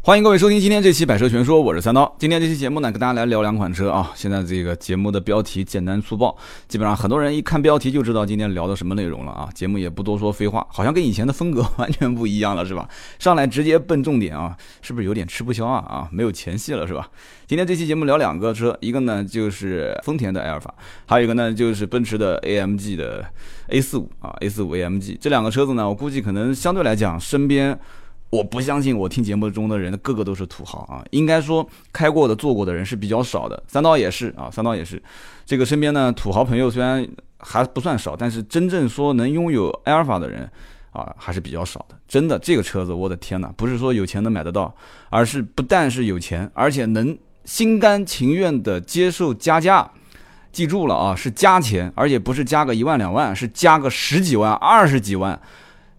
欢迎各位收听今天这期《百车全说》，我是三刀。今天这期节目呢，跟大家来聊两款车啊。现在这个节目的标题简单粗暴，基本上很多人一看标题就知道今天聊的什么内容了啊。节目也不多说废话，好像跟以前的风格完全不一样了，是吧？上来直接奔重点啊，是不是有点吃不消啊？啊，没有前戏了，是吧？今天这期节目聊两个车，一个呢就是丰田的埃尔法，还有一个呢就是奔驰的 AMG 的 A 四五啊，A 四五 AMG 这两个车子呢，我估计可能相对来讲身边。我不相信我听节目中的人个个都是土豪啊，应该说开过的、坐过的人是比较少的。三刀也是啊，三刀也是。这个身边呢，土豪朋友虽然还不算少，但是真正说能拥有埃尔法的人啊，还是比较少的。真的，这个车子，我的天哪，不是说有钱能买得到，而是不但是有钱，而且能心甘情愿的接受加价。记住了啊，是加钱，而且不是加个一万两万，是加个十几万、二十几万。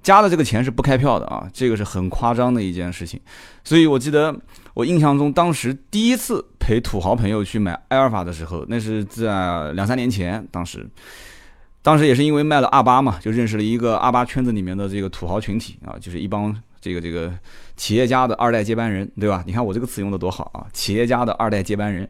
加的这个钱是不开票的啊，这个是很夸张的一件事情，所以我记得我印象中当时第一次陪土豪朋友去买埃尔法的时候，那是在两三年前，当时，当时也是因为卖了二八嘛，就认识了一个二八圈子里面的这个土豪群体啊，就是一帮这个这个企业家的二代接班人，对吧？你看我这个词用的多好啊，企业家的二代接班人。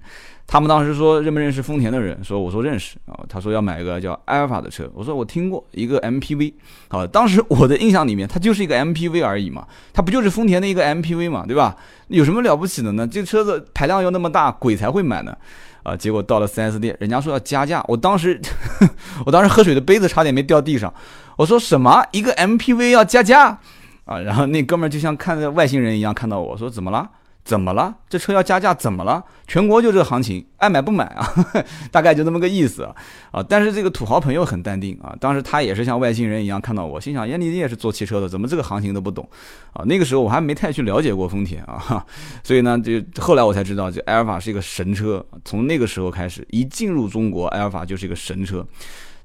他们当时说认不认识丰田的人？说我说认识啊。他说要买一个叫埃尔法的车。我说我听过一个 MPV。好，当时我的印象里面，它就是一个 MPV 而已嘛。它不就是丰田的一个 MPV 嘛，对吧？有什么了不起的呢？这车子排量又那么大，鬼才会买呢。啊，结果到了 4S 店，人家说要加价。我当时，我当时喝水的杯子差点没掉地上。我说什么？一个 MPV 要加价？啊，然后那哥们儿就像看着外星人一样看到我说怎么了？怎么了？这车要加价？怎么了？全国就这个行情，爱买不买啊？大概就这么个意思啊！啊，但是这个土豪朋友很淡定啊。当时他也是像外星人一样看到我，心想：哎，你也是做汽车的，怎么这个行情都不懂啊？那个时候我还没太去了解过丰田啊，所以呢，就后来我才知道，就埃尔法是一个神车。从那个时候开始，一进入中国，埃尔法就是一个神车。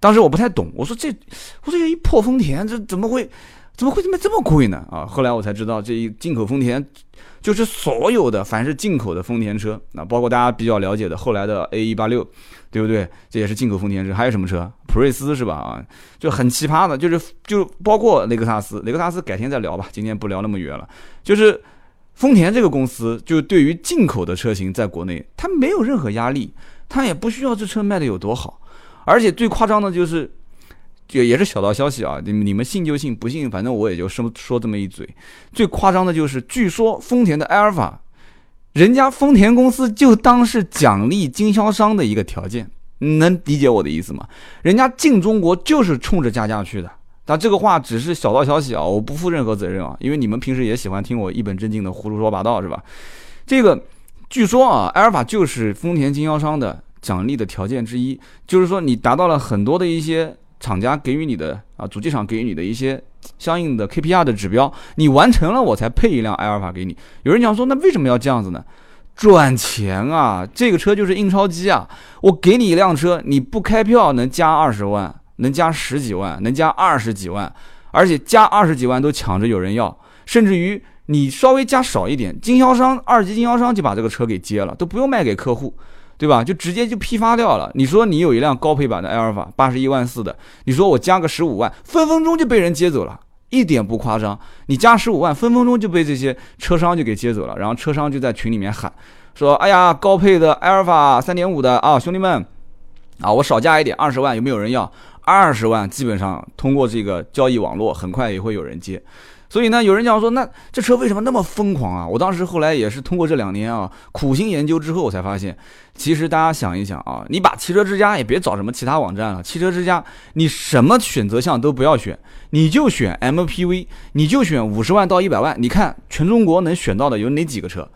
当时我不太懂，我说这，我说一破丰田，这怎么会？怎么会卖这么贵呢？啊，后来我才知道，这一进口丰田，就是所有的凡是进口的丰田车，那包括大家比较了解的后来的 A 一八六，对不对？这也是进口丰田车。还有什么车？普锐斯是吧？啊，就很奇葩的，就是就包括雷克萨斯，雷克萨斯改天再聊吧，今天不聊那么远了。就是丰田这个公司，就对于进口的车型，在国内它没有任何压力，它也不需要这车卖的有多好，而且最夸张的就是。也也是小道消息啊，你你们信就信，不信反正我也就说说这么一嘴。最夸张的就是，据说丰田的埃尔法，人家丰田公司就当是奖励经销商的一个条件，能理解我的意思吗？人家进中国就是冲着加价去的。但这个话只是小道消息啊，我不负任何责任啊，因为你们平时也喜欢听我一本正经的胡说八道是吧？这个据说啊，埃尔法就是丰田经销商的奖励的条件之一，就是说你达到了很多的一些。厂家给予你的啊，主机厂给予你的一些 相应的 KPI 的指标，你完成了，我才配一辆埃尔法给你。有人讲说，那为什么要这样子呢？赚钱啊！这个车就是印钞机啊！我给你一辆车，你不开票能加二十万，能加十几万，能加二十几万，而且加二十几万都抢着有人要，甚至于你稍微加少一点，经销商二级经销商就把这个车给接了，都不用卖给客户。对吧？就直接就批发掉了。你说你有一辆高配版的埃尔法，八十一万四的，你说我加个十五万，分分钟就被人接走了，一点不夸张。你加十五万，分分钟就被这些车商就给接走了。然后车商就在群里面喊说：“哎呀，高配的埃尔法三点五的啊，兄弟们，啊，我少加一点，二十万有没有人要？二十万基本上通过这个交易网络，很快也会有人接。”所以呢，有人讲说，那这车为什么那么疯狂啊？我当时后来也是通过这两年啊苦心研究之后，我才发现，其实大家想一想啊，你把汽车之家也别找什么其他网站了，汽车之家你什么选择项都不要选，你就选 MPV，你就选五十万到一百万，你看全中国能选到的有哪几个车？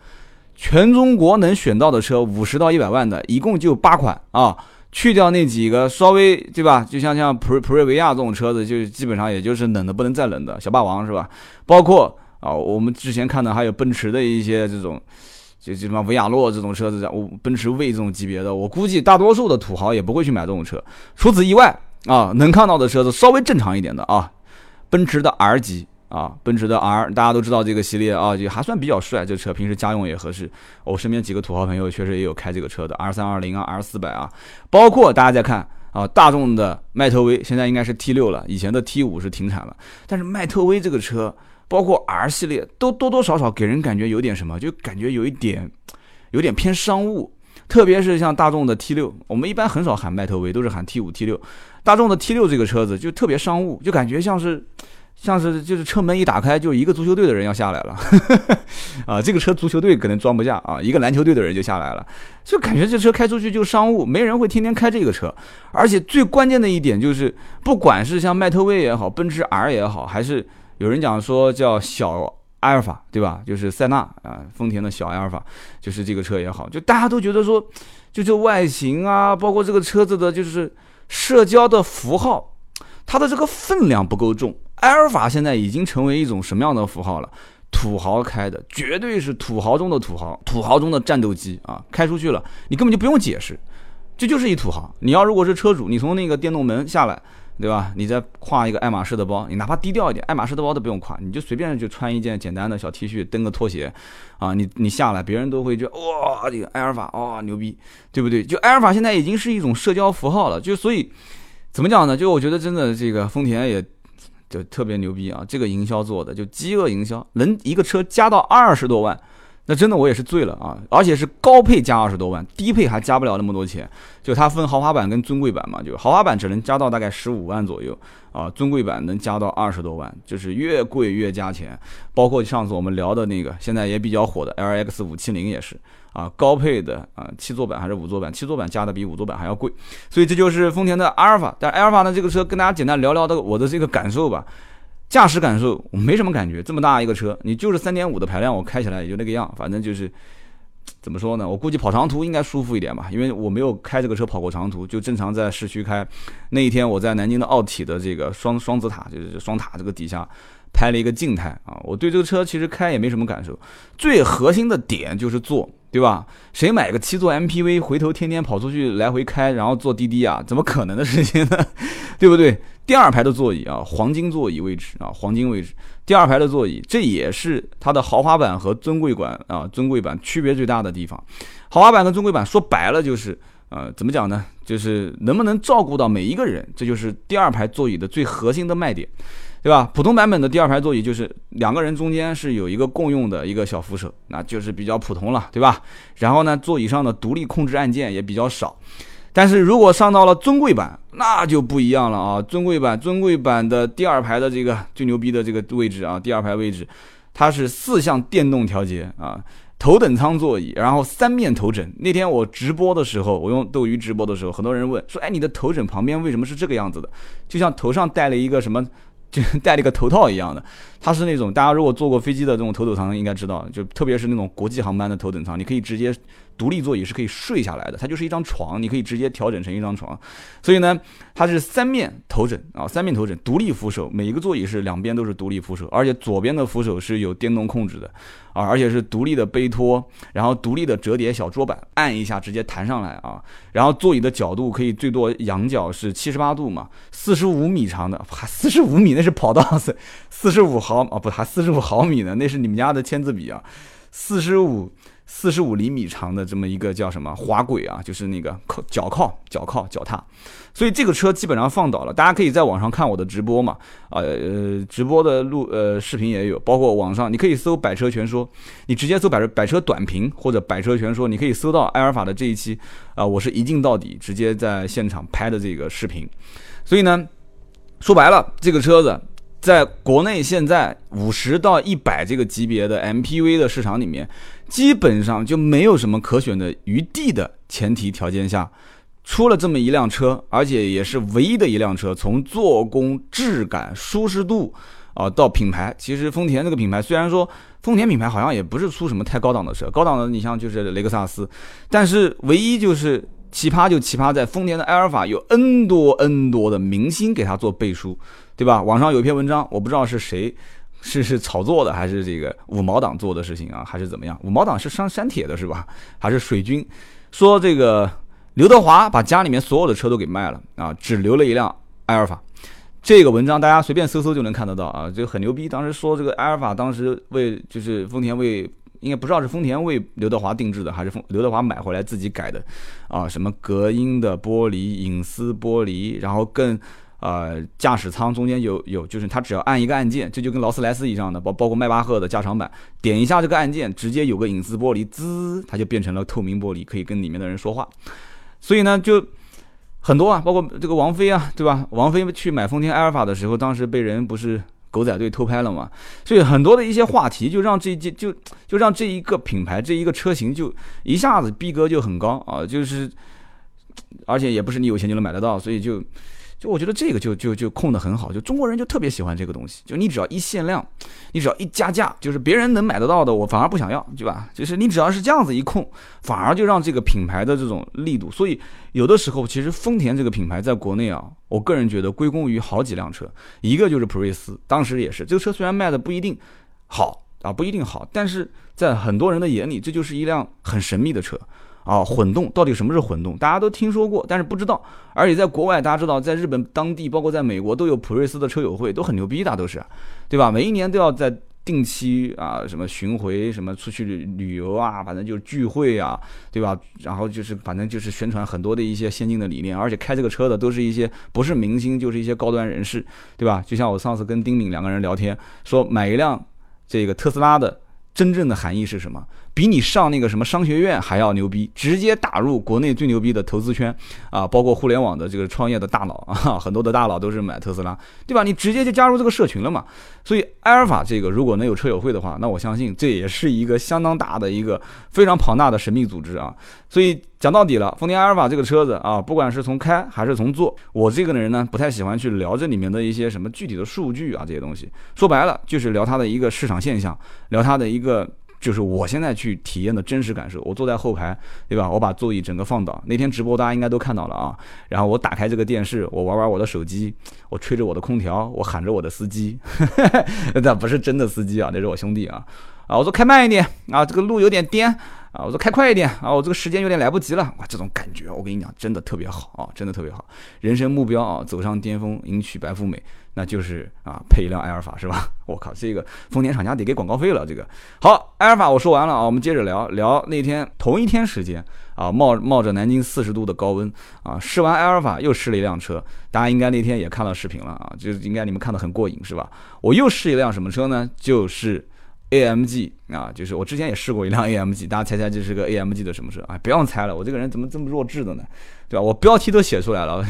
全中国能选到的车五十到一百万的，一共就八款啊。去掉那几个稍微对吧，就像像普普锐维亚这种车子，就基本上也就是冷的不能再冷的小霸王是吧？包括啊，我们之前看的还有奔驰的一些这种，就就什么维亚洛这种车子，我奔驰 V 这种级别的，我估计大多数的土豪也不会去买这种车。除此以外啊，能看到的车子稍微正常一点的啊，奔驰的 R 级。啊，奔驰的 R，大家都知道这个系列啊，也还算比较帅。这车平时家用也合适。我身边几个土豪朋友确实也有开这个车的 R 三二零啊，R 四百啊，包括大家在看啊，大众的迈特威现在应该是 T 六了，以前的 T 五是停产了。但是迈特威这个车包括 R 系列，都多多少少给人感觉有点什么，就感觉有一点，有点偏商务。特别是像大众的 T 六，我们一般很少喊迈特威，都是喊 T 五、T 六。大众的 T 六这个车子就特别商务，就感觉像是。像是就是车门一打开，就一个足球队的人要下来了，啊，这个车足球队可能装不下啊，一个篮球队的人就下来了，就感觉这车开出去就商务，没人会天天开这个车。而且最关键的一点就是，不管是像迈特威也好，奔驰 R 也好，还是有人讲说叫小阿尔法，对吧？就是塞纳啊，丰田的小阿尔法，就是这个车也好，就大家都觉得说，就这外形啊，包括这个车子的，就是社交的符号，它的这个分量不够重。埃尔法现在已经成为一种什么样的符号了？土豪开的，绝对是土豪中的土豪，土豪中的战斗机啊！开出去了，你根本就不用解释，这就是一土豪。你要如果是车主，你从那个电动门下来，对吧？你再挎一个爱马仕的包，你哪怕低调一点，爱马仕的包都不用挎，你就随便就穿一件简单的小 T 恤，蹬个拖鞋，啊，你你下来，别人都会觉得哇，这个埃尔法哇牛逼，对不对？就埃尔法现在已经是一种社交符号了，就所以怎么讲呢？就我觉得真的这个丰田也。就特别牛逼啊！这个营销做的就饥饿营销，能一个车加到二十多万，那真的我也是醉了啊！而且是高配加二十多万，低配还加不了那么多钱。就它分豪华版跟尊贵版嘛，就豪华版只能加到大概十五万左右啊，尊贵版能加到二十多万，就是越贵越加钱。包括上次我们聊的那个现在也比较火的 L X 五七零也是。啊，高配的啊，七座版还是五座版？七座版加的比五座版还要贵，所以这就是丰田的阿尔法。但阿尔法呢，这个车跟大家简单聊聊的我的这个感受吧。驾驶感受我没什么感觉，这么大一个车，你就是三点五的排量，我开起来也就那个样。反正就是怎么说呢？我估计跑长途应该舒服一点吧，因为我没有开这个车跑过长途，就正常在市区开。那一天我在南京的奥体的这个双双子塔，就是双塔这个底下。拍了一个静态啊，我对这个车其实开也没什么感受，最核心的点就是坐，对吧？谁买个七座 MPV 回头天天跑出去来回开，然后坐滴滴啊？怎么可能的事情呢？对不对？第二排的座椅啊，黄金座椅位置啊，黄金位置，第二排的座椅，这也是它的豪华版和尊贵版啊，尊贵版区别最大的地方。豪华版跟尊贵版说白了就是，呃，怎么讲呢？就是能不能照顾到每一个人，这就是第二排座椅的最核心的卖点。对吧？普通版本的第二排座椅就是两个人中间是有一个共用的一个小扶手，那就是比较普通了，对吧？然后呢，座椅上的独立控制按键也比较少。但是如果上到了尊贵版，那就不一样了啊！尊贵版，尊贵版的第二排的这个最牛逼的这个位置啊，第二排位置，它是四项电动调节啊，头等舱座椅，然后三面头枕。那天我直播的时候，我用斗鱼直播的时候，很多人问说：“哎，你的头枕旁边为什么是这个样子的？就像头上戴了一个什么？”就戴了一个头套一样的，它是那种大家如果坐过飞机的这种头等舱应该知道，就特别是那种国际航班的头等舱，你可以直接。独立座椅是可以睡下来的，它就是一张床，你可以直接调整成一张床。所以呢，它是三面头枕啊，三面头枕，独立扶手，每一个座椅是两边都是独立扶手，而且左边的扶手是有电动控制的啊，而且是独立的背托，然后独立的折叠小桌板，按一下直接弹上来啊。然后座椅的角度可以最多仰角是七十八度嘛，四十五米长的，还四十五米那是跑道四四十五毫啊不还四十五毫米呢，那是你们家的签字笔啊，四十五。四十五厘米长的这么一个叫什么滑轨啊，就是那个靠脚靠脚靠脚踏，所以这个车基本上放倒了。大家可以在网上看我的直播嘛，啊呃直播的录呃视频也有，包括网上你可以搜百车全说，你直接搜百车百车短评或者百车全说，你可以搜到埃尔法的这一期啊，我是一镜到底，直接在现场拍的这个视频。所以呢，说白了，这个车子。在国内现在五十到一百这个级别的 MPV 的市场里面，基本上就没有什么可选的余地的前提条件下，出了这么一辆车，而且也是唯一的一辆车，从做工、质感、舒适度啊到品牌，其实丰田这个品牌虽然说丰田品牌好像也不是出什么太高档的车，高档的你像就是雷克萨斯，但是唯一就是奇葩就奇葩在丰田的埃尔法有 N 多 N 多的明星给他做背书。对吧？网上有一篇文章，我不知道是谁，是是炒作的，还是这个五毛党做的事情啊，还是怎么样？五毛党是删删帖的是吧？还是水军？说这个刘德华把家里面所有的车都给卖了啊，只留了一辆埃尔法。这个文章大家随便搜搜就能看得到啊，这个很牛逼。当时说这个埃尔法当时为就是丰田为应该不知道是丰田为刘德华定制的，还是丰刘德华买回来自己改的啊？什么隔音的玻璃、隐私玻璃，然后更。呃，驾驶舱中间有有，就是它只要按一个按键，这就跟劳斯莱斯一样的，包包括迈巴赫的加长版，点一下这个按键，直接有个隐私玻璃，滋，它就变成了透明玻璃，可以跟里面的人说话。所以呢，就很多啊，包括这个王菲啊，对吧？王菲去买丰田埃尔法的时候，当时被人不是狗仔队偷拍了嘛？所以很多的一些话题，就让这这就就让这一个品牌这一个车型就一下子逼格就很高啊，就是而且也不是你有钱就能买得到，所以就。就我觉得这个就就就控得很好，就中国人就特别喜欢这个东西。就你只要一限量，你只要一加价，就是别人能买得到的，我反而不想要，对吧？就是你只要是这样子一控，反而就让这个品牌的这种力度。所以有的时候，其实丰田这个品牌在国内啊，我个人觉得归功于好几辆车，一个就是普锐斯，当时也是这个车虽然卖的不一定好啊，不一定好，但是在很多人的眼里，这就是一辆很神秘的车。啊，混动到底什么是混动？大家都听说过，但是不知道。而且在国外，大家知道，在日本当地，包括在美国，都有普锐斯的车友会，都很牛逼的，都是，对吧？每一年都要在定期啊，什么巡回，什么出去旅游啊，反正就是聚会啊，对吧？然后就是反正就是宣传很多的一些先进的理念，而且开这个车的都是一些不是明星，就是一些高端人士，对吧？就像我上次跟丁敏两个人聊天，说买一辆这个特斯拉的真正的含义是什么？比你上那个什么商学院还要牛逼，直接打入国内最牛逼的投资圈啊，包括互联网的这个创业的大佬啊，很多的大佬都是买特斯拉，对吧？你直接就加入这个社群了嘛。所以埃尔法这个如果能有车友会的话，那我相信这也是一个相当大的一个非常庞大的神秘组织啊。所以讲到底了，丰田埃尔法这个车子啊，不管是从开还是从做，我这个人呢不太喜欢去聊这里面的一些什么具体的数据啊这些东西。说白了就是聊它的一个市场现象，聊它的一个。就是我现在去体验的真实感受，我坐在后排，对吧？我把座椅整个放倒。那天直播大家应该都看到了啊。然后我打开这个电视，我玩玩我的手机，我吹着我的空调，我喊着我的司机，那不是真的司机啊，那是我兄弟啊。啊，我说开慢一点啊，这个路有点颠啊。我说开快一点啊，我这个时间有点来不及了。哇，这种感觉我跟你讲，真的特别好啊，真的特别好。人生目标啊，走上巅峰，迎娶白富美。那就是啊，配一辆埃尔法是吧？我靠，这个丰田厂家得给广告费了。这个好，埃尔法我说完了啊，我们接着聊聊那天同一天时间啊，冒冒着南京四十度的高温啊，试完埃尔法又试了一辆车，大家应该那天也看到视频了啊，就应该你们看的很过瘾是吧？我又试一辆什么车呢？就是 AMG 啊，就是我之前也试过一辆 AMG，大家猜猜这是个 AMG 的什么车啊？不用猜了，我这个人怎么这么弱智的呢？对吧？我标题都写出来了，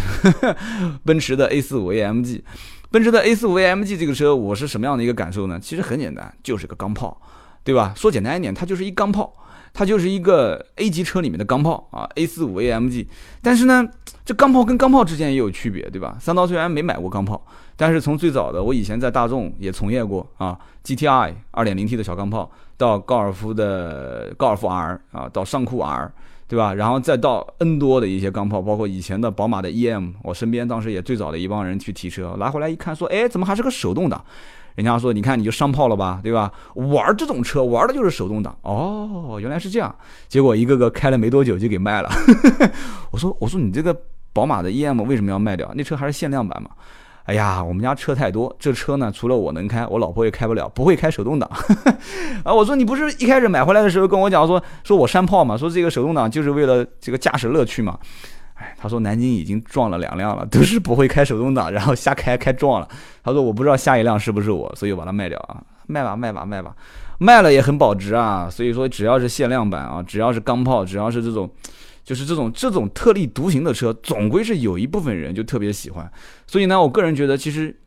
奔驰的 A45 AMG。奔驰的 A45 AMG 这个车，我是什么样的一个感受呢？其实很简单，就是个钢炮，对吧？说简单一点，它就是一钢炮，它就是一个 A 级车里面的钢炮啊。A45 AMG，但是呢，这钢炮跟钢炮之间也有区别，对吧？三刀虽然没买过钢炮，但是从最早的我以前在大众也从业过啊，GTI 2.0T 的小钢炮，到高尔夫的高尔夫 R 啊，到尚酷 R。对吧？然后再到 N 多的一些钢炮，包括以前的宝马的 EM，我身边当时也最早的一帮人去提车，拿回来一看，说，哎，怎么还是个手动挡？人家说，你看你就上炮了吧，对吧？玩这种车玩的就是手动挡。哦，原来是这样。结果一个个开了没多久就给卖了。我说，我说你这个宝马的 EM 为什么要卖掉？那车还是限量版嘛。哎呀，我们家车太多，这车呢，除了我能开，我老婆也开不了，不会开手动挡。啊，我说你不是一开始买回来的时候跟我讲说，说我山炮嘛，说这个手动挡就是为了这个驾驶乐趣嘛。哎，他说南京已经撞了两辆了，都是不会开手动挡，然后瞎开开撞了。他说我不知道下一辆是不是我，所以我把它卖掉啊，卖吧卖吧卖吧，卖了也很保值啊。所以说只要是限量版啊，只要是钢炮，只要是这种。就是这种这种特立独行的车，总归是有一部分人就特别喜欢。所以呢，我个人觉得，其实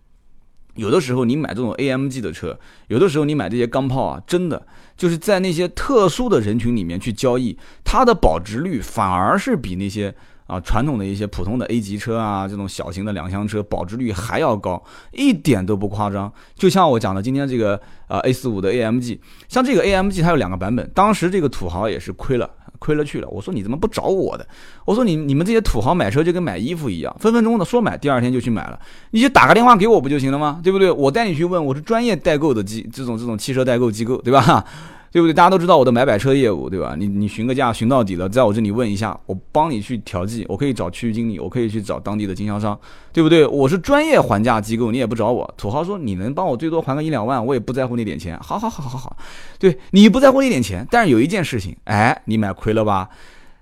有的时候你买这种 AMG 的车，有的时候你买这些钢炮啊，真的就是在那些特殊的人群里面去交易，它的保值率反而是比那些啊传统的一些普通的 A 级车啊这种小型的两厢车保值率还要高，一点都不夸张。就像我讲的今天这个啊 A 四五的 AMG，像这个 AMG 它有两个版本，当时这个土豪也是亏了。亏了去了，我说你怎么不找我的？我说你你们这些土豪买车就跟买衣服一样，分分钟的说买，第二天就去买了，你就打个电话给我不就行了吗？对不对？我带你去问，我是专业代购的机，这种这种汽车代购机构，对吧？对不对？大家都知道我的买摆车业务，对吧？你你询个价，询到底了，在我这里问一下，我帮你去调剂，我可以找区域经理，我可以去找当地的经销商，对不对？我是专业还价机构，你也不找我。土豪说你能帮我最多还个一两万，我也不在乎那点钱。好好好好好，对你不在乎那点钱，但是有一件事情，哎，你买亏了吧？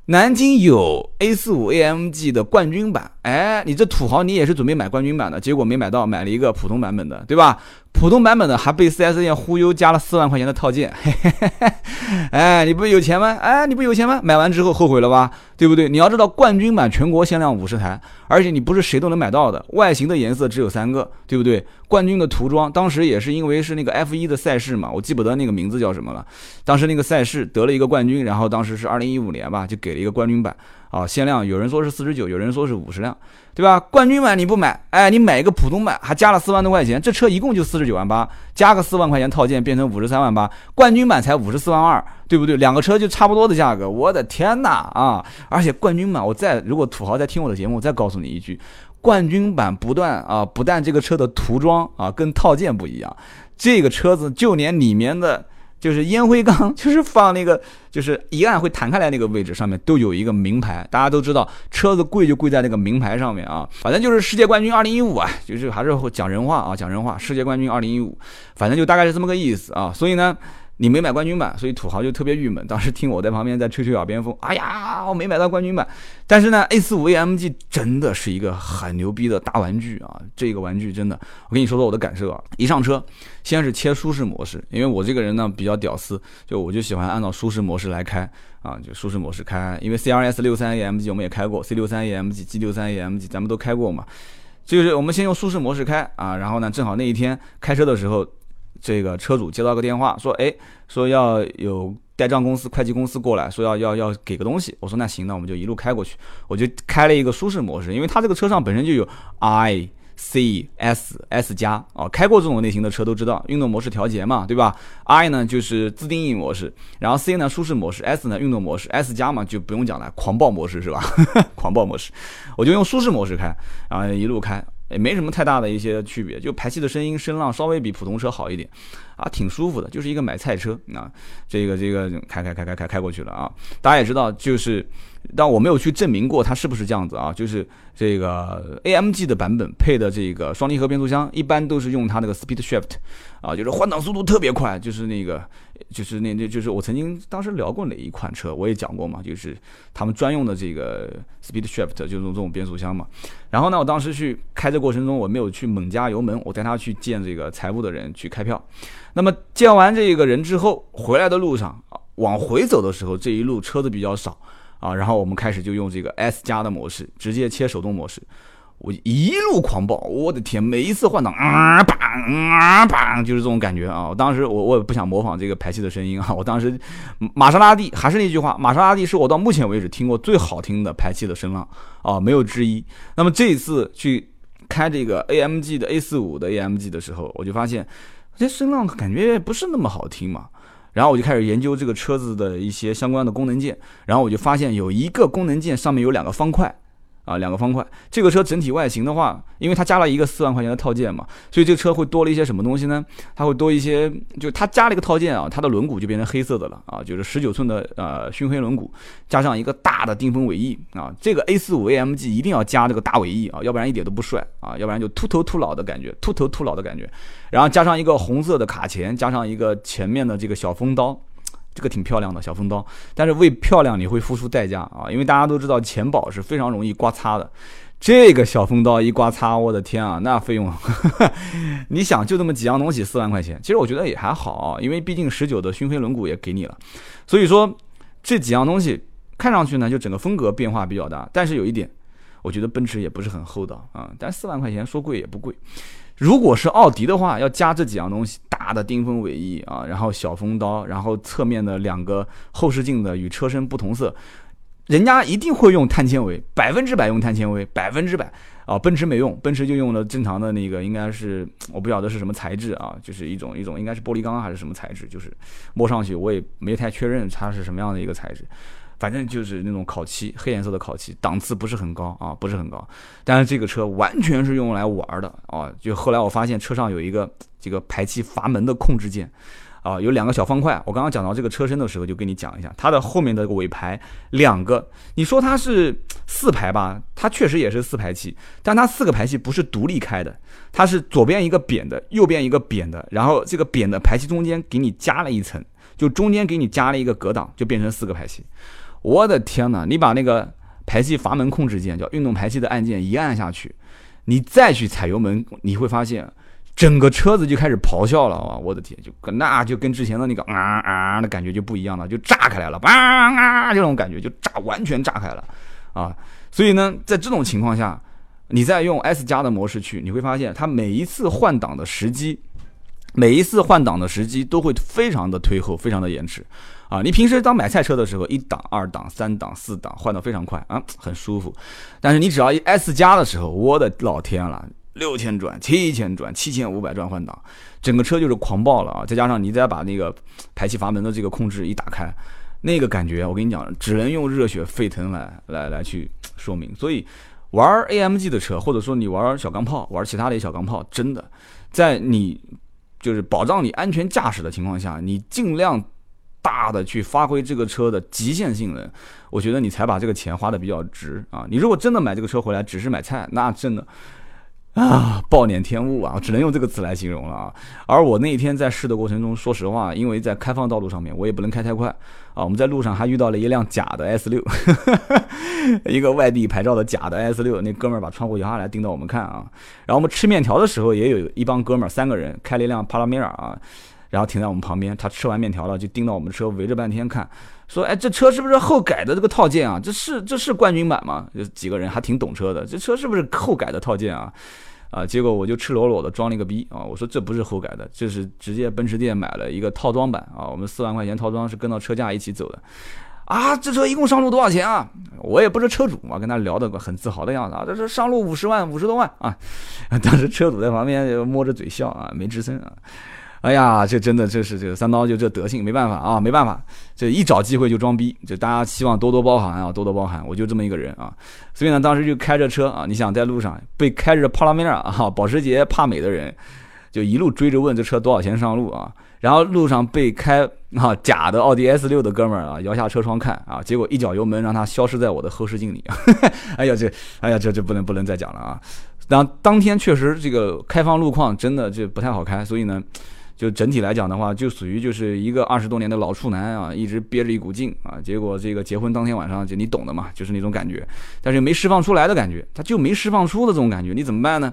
南京有 A 四五 AMG 的冠军版，哎，你这土豪你也是准备买冠军版的，结果没买到，买了一个普通版本的，对吧？普通版本的还被 4S 店忽悠加了四万块钱的套件，嘿嘿嘿嘿，哎，你不有钱吗？哎，你不有钱吗？买完之后后悔了吧？对不对？你要知道冠军版全国限量五十台，而且你不是谁都能买到的，外形的颜色只有三个，对不对？冠军的涂装当时也是因为是那个 F1 的赛事嘛，我记不得那个名字叫什么了，当时那个赛事得了一个冠军，然后当时是二零一五年吧，就给了一个冠军版。啊，限量有人说是四十九，有人说是五十辆，对吧？冠军版你不买，哎，你买一个普通版，还加了四万多块钱，这车一共就四十九万八，加个四万块钱套件变成五十三万八，冠军版才五十四万二，对不对？两个车就差不多的价格，我的天哪啊！而且冠军版，我再如果土豪在听我的节目，我再告诉你一句，冠军版不断啊，不但这个车的涂装啊跟套件不一样，这个车子就连里面的。就是烟灰缸，就是放那个，就是一按会弹开来那个位置上面都有一个名牌。大家都知道，车子贵就贵在那个名牌上面啊。反正就是世界冠军二零一五啊，就是还是讲人话啊，讲人话。世界冠军二零一五，反正就大概是这么个意思啊。所以呢。你没买冠军版，所以土豪就特别郁闷。当时听我在旁边在吹吹耳边风，哎呀，我没买到冠军版。但是呢，A45 AMG 真的是一个很牛逼的大玩具啊！这个玩具真的，我跟你说说我的感受啊。一上车，先是切舒适模式，因为我这个人呢比较屌丝，就我就喜欢按照舒适模式来开啊，就舒适模式开。因为 CRS 63 AMG 我们也开过，C63 AMG、G63 AMG 咱们都开过嘛。就是我们先用舒适模式开啊，然后呢，正好那一天开车的时候。这个车主接到个电话，说，哎，说要有代账公司、会计公司过来，说要要要给个东西。我说那行，那我们就一路开过去。我就开了一个舒适模式，因为它这个车上本身就有 I、C、S、S 加啊，开过这种类型的车都知道，运动模式调节嘛，对吧？I 呢就是自定义模式，然后 C 呢舒适模式，S 呢运动模式，S 加嘛就不用讲了，狂暴模式是吧？狂暴模式，我就用舒适模式开，然后一路开。也没什么太大的一些区别，就排气的声音声浪稍微比普通车好一点，啊，挺舒服的，就是一个买菜车啊。这个这个开开开开开开过去了啊。大家也知道，就是但我没有去证明过它是不是这样子啊。就是这个 AMG 的版本配的这个双离合变速箱，一般都是用它那个 Speed Shift，啊，就是换挡速度特别快，就是那个。就是那那，就是我曾经当时聊过哪一款车，我也讲过嘛，就是他们专用的这个 Speed Shift，就是这种变速箱嘛。然后呢，我当时去开的过程中，我没有去猛加油门，我带他去见这个财务的人去开票。那么见完这个人之后，回来的路上啊往回走的时候，这一路车子比较少啊，然后我们开始就用这个 S 加的模式，直接切手动模式。我一路狂暴，我的天！每一次换挡啊，砰啊，砰，就是这种感觉啊！我当时我我也不想模仿这个排气的声音啊！我当时玛莎拉蒂还是那句话，玛莎拉蒂是我到目前为止听过最好听的排气的声浪啊，没有之一。那么这一次去开这个 AMG 的 A 四五的 AMG 的时候，我就发现这声浪感觉不是那么好听嘛。然后我就开始研究这个车子的一些相关的功能键，然后我就发现有一个功能键上面有两个方块。啊，两个方块。这个车整体外形的话，因为它加了一个四万块钱的套件嘛，所以这个车会多了一些什么东西呢？它会多一些，就它加了一个套件啊，它的轮毂就变成黑色的了啊，就是十九寸的呃熏黑轮毂，加上一个大的定风尾翼啊。这个 A 四五 AMG 一定要加这个大尾翼啊，要不然一点都不帅啊，要不然就秃头秃脑的感觉，秃头秃脑的感觉。然后加上一个红色的卡钳，加上一个前面的这个小风刀。这个挺漂亮的小风刀，但是为漂亮你会付出代价啊！因为大家都知道前保是非常容易刮擦的，这个小风刀一刮擦，我的天啊，那费用，你想就这么几样东西四万块钱，其实我觉得也还好，因为毕竟十九的熏黑轮毂也给你了，所以说这几样东西看上去呢，就整个风格变化比较大，但是有一点，我觉得奔驰也不是很厚道啊，但四万块钱说贵也不贵。如果是奥迪的话，要加这几样东西，大的丁峰尾翼啊，然后小风刀，然后侧面的两个后视镜的与车身不同色，人家一定会用碳纤维，百分之百用碳纤维，百分之百啊，奔驰没用，奔驰就用了正常的那个，应该是我不晓得是什么材质啊，就是一种一种应该是玻璃钢还是什么材质，就是摸上去我也没太确认它是什么样的一个材质。反正就是那种烤漆，黑颜色的烤漆，档次不是很高啊，不是很高。但是这个车完全是用来玩的啊！就后来我发现车上有一个这个排气阀门的控制键啊，有两个小方块。我刚刚讲到这个车身的时候，就跟你讲一下，它的后面的尾排两个，你说它是四排吧？它确实也是四排气，但它四个排气不是独立开的，它是左边一个扁的，右边一个扁的，然后这个扁的排气中间给你加了一层，就中间给你加了一个隔挡，就变成四个排气。我的天哪！你把那个排气阀门控制键叫运动排气的按键一按下去，你再去踩油门，你会发现整个车子就开始咆哮了啊！我的天，就跟那就跟之前的那个啊啊的感觉就不一样了，就炸开来了，啊啊这种感觉就炸完全炸开了啊！所以呢，在这种情况下，你再用 S 加的模式去，你会发现它每一次换挡的时机，每一次换挡的时机都会非常的推后，非常的延迟。啊，你平时当买菜车的时候，一档、二档、三档、四档换的非常快啊，很舒服。但是你只要一 S 加的时候，我的老天了，六千转、七千转、七千五百转换挡，整个车就是狂暴了啊！再加上你再把那个排气阀门的这个控制一打开，那个感觉我跟你讲，只能用热血沸腾来来来去说明。所以玩 AMG 的车，或者说你玩小钢炮、玩其他的小钢炮，真的在你就是保障你安全驾驶的情况下，你尽量。大的去发挥这个车的极限性能，我觉得你才把这个钱花的比较值啊！你如果真的买这个车回来只是买菜，那真的啊暴殄天物啊，只能用这个词来形容了啊！而我那天在试的过程中，说实话，因为在开放道路上面，我也不能开太快啊。我们在路上还遇到了一辆假的 S 六，一个外地牌照的假的 S 六，那哥们儿把窗户摇下来盯着我们看啊。然后我们吃面条的时候，也有一帮哥们儿，三个人开了一辆帕拉梅尔啊。然后停在我们旁边，他吃完面条了，就盯到我们车，围着半天看，说：“哎，这车是不是后改的这个套件啊？这是这是冠军版吗？”就几个人还挺懂车的，这车是不是后改的套件啊？啊，结果我就赤裸裸的装了一个逼啊！我说这不是后改的，这是直接奔驰店买了一个套装版啊！我们四万块钱套装是跟到车价一起走的啊！这车一共上路多少钱啊？我也不是车主嘛跟他聊的很自豪的样子啊！这是上路五十万，五十多万啊！当时车主在旁边摸着嘴笑啊，没吱声啊。哎呀，这真的这是这个三刀就这德性，没办法啊，没办法，这一找机会就装逼，就大家希望多多包涵啊，多多包涵，我就这么一个人啊，所以呢，当时就开着车啊，你想在路上被开着帕拉梅拉啊，保时捷帕美的人，就一路追着问这车多少钱上路啊，然后路上被开啊假的奥迪 S 六的哥们儿啊摇下车窗看啊，结果一脚油门让他消失在我的后视镜里，哎呀这，哎呀这这不能不能再讲了啊，然后当天确实这个开放路况真的就不太好开，所以呢。就整体来讲的话，就属于就是一个二十多年的老处男啊，一直憋着一股劲啊，结果这个结婚当天晚上就你懂的嘛，就是那种感觉，但是又没释放出来的感觉，他就没释放出的这种感觉，你怎么办呢？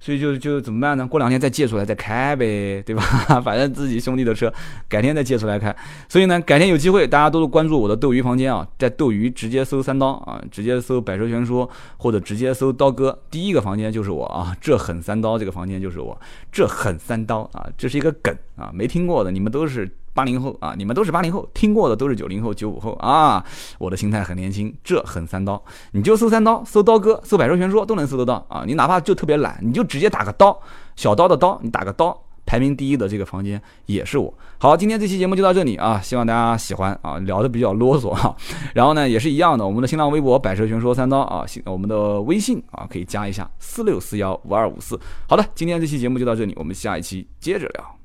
所以就就怎么办呢？过两天再借出来再开呗，对吧？反正自己兄弟的车，改天再借出来开。所以呢，改天有机会，大家都关注我的斗鱼房间啊，在斗鱼直接搜三刀啊，直接搜百车全说，或者直接搜刀哥，第一个房间就是我啊，这狠三刀这个房间就是我，这狠三刀啊，这是一个梗啊，没听过的你们都是。八零后啊，你们都是八零后，听过的都是九零后、九五后啊。我的心态很年轻，这很三刀，你就搜三刀，搜刀哥，搜百车全说都能搜得到啊。你哪怕就特别懒，你就直接打个刀，小刀的刀，你打个刀，排名第一的这个房间也是我。好，今天这期节目就到这里啊，希望大家喜欢啊，聊的比较啰嗦哈。然后呢，也是一样的，我们的新浪微博百车全说三刀啊，我们的微信啊可以加一下四六四幺五二五四。好的，今天这期节目就到这里，我们下一期接着聊。